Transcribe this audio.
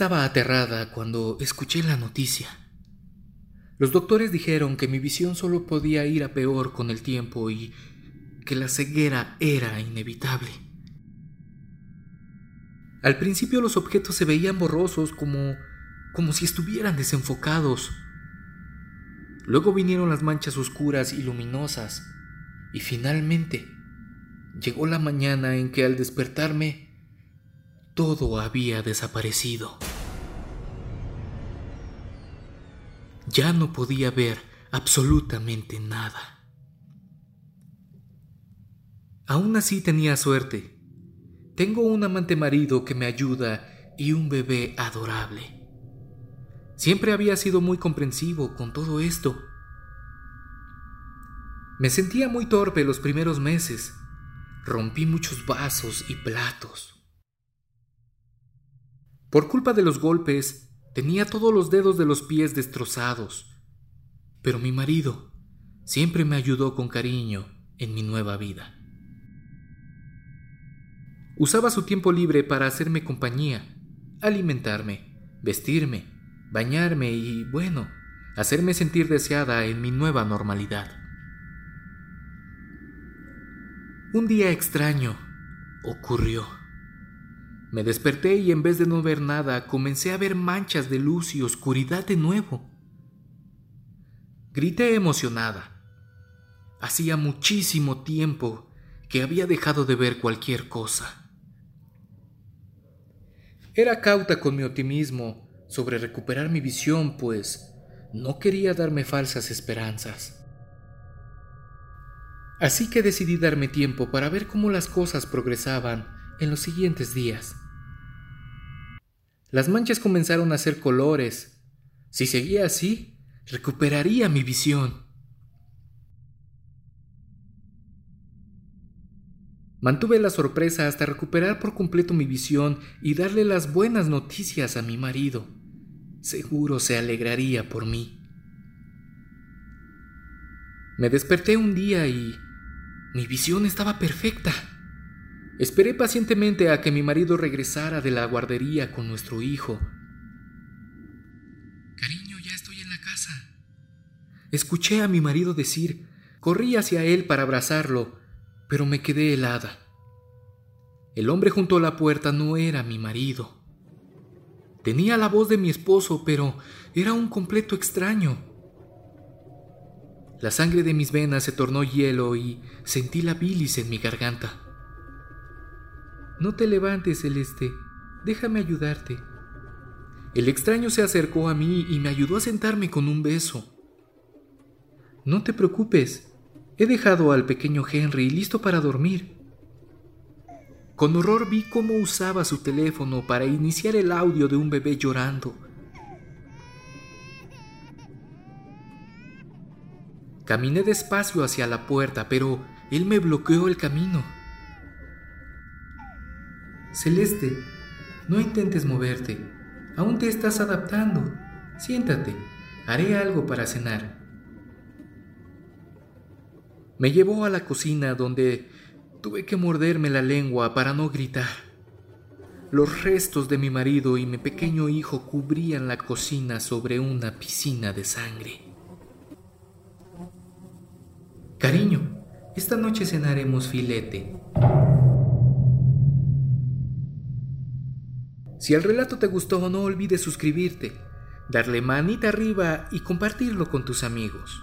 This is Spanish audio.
Estaba aterrada cuando escuché la noticia. Los doctores dijeron que mi visión solo podía ir a peor con el tiempo y que la ceguera era inevitable. Al principio los objetos se veían borrosos como como si estuvieran desenfocados. Luego vinieron las manchas oscuras y luminosas y finalmente llegó la mañana en que al despertarme todo había desaparecido. Ya no podía ver absolutamente nada. Aún así tenía suerte. Tengo un amante marido que me ayuda y un bebé adorable. Siempre había sido muy comprensivo con todo esto. Me sentía muy torpe los primeros meses. Rompí muchos vasos y platos. Por culpa de los golpes, tenía todos los dedos de los pies destrozados. Pero mi marido siempre me ayudó con cariño en mi nueva vida. Usaba su tiempo libre para hacerme compañía, alimentarme, vestirme, bañarme y, bueno, hacerme sentir deseada en mi nueva normalidad. Un día extraño ocurrió. Me desperté y en vez de no ver nada, comencé a ver manchas de luz y oscuridad de nuevo. Grité emocionada. Hacía muchísimo tiempo que había dejado de ver cualquier cosa. Era cauta con mi optimismo sobre recuperar mi visión, pues no quería darme falsas esperanzas. Así que decidí darme tiempo para ver cómo las cosas progresaban en los siguientes días. Las manchas comenzaron a hacer colores. Si seguía así, recuperaría mi visión. Mantuve la sorpresa hasta recuperar por completo mi visión y darle las buenas noticias a mi marido. Seguro se alegraría por mí. Me desperté un día y mi visión estaba perfecta. Esperé pacientemente a que mi marido regresara de la guardería con nuestro hijo. Cariño, ya estoy en la casa. Escuché a mi marido decir, corrí hacia él para abrazarlo, pero me quedé helada. El hombre junto a la puerta no era mi marido. Tenía la voz de mi esposo, pero era un completo extraño. La sangre de mis venas se tornó hielo y sentí la bilis en mi garganta. No te levantes, Celeste. Déjame ayudarte. El extraño se acercó a mí y me ayudó a sentarme con un beso. No te preocupes. He dejado al pequeño Henry listo para dormir. Con horror vi cómo usaba su teléfono para iniciar el audio de un bebé llorando. Caminé despacio hacia la puerta, pero él me bloqueó el camino. Celeste, no intentes moverte. Aún te estás adaptando. Siéntate. Haré algo para cenar. Me llevó a la cocina donde tuve que morderme la lengua para no gritar. Los restos de mi marido y mi pequeño hijo cubrían la cocina sobre una piscina de sangre. Cariño, esta noche cenaremos filete. Si el relato te gustó, no olvides suscribirte, darle manita arriba y compartirlo con tus amigos.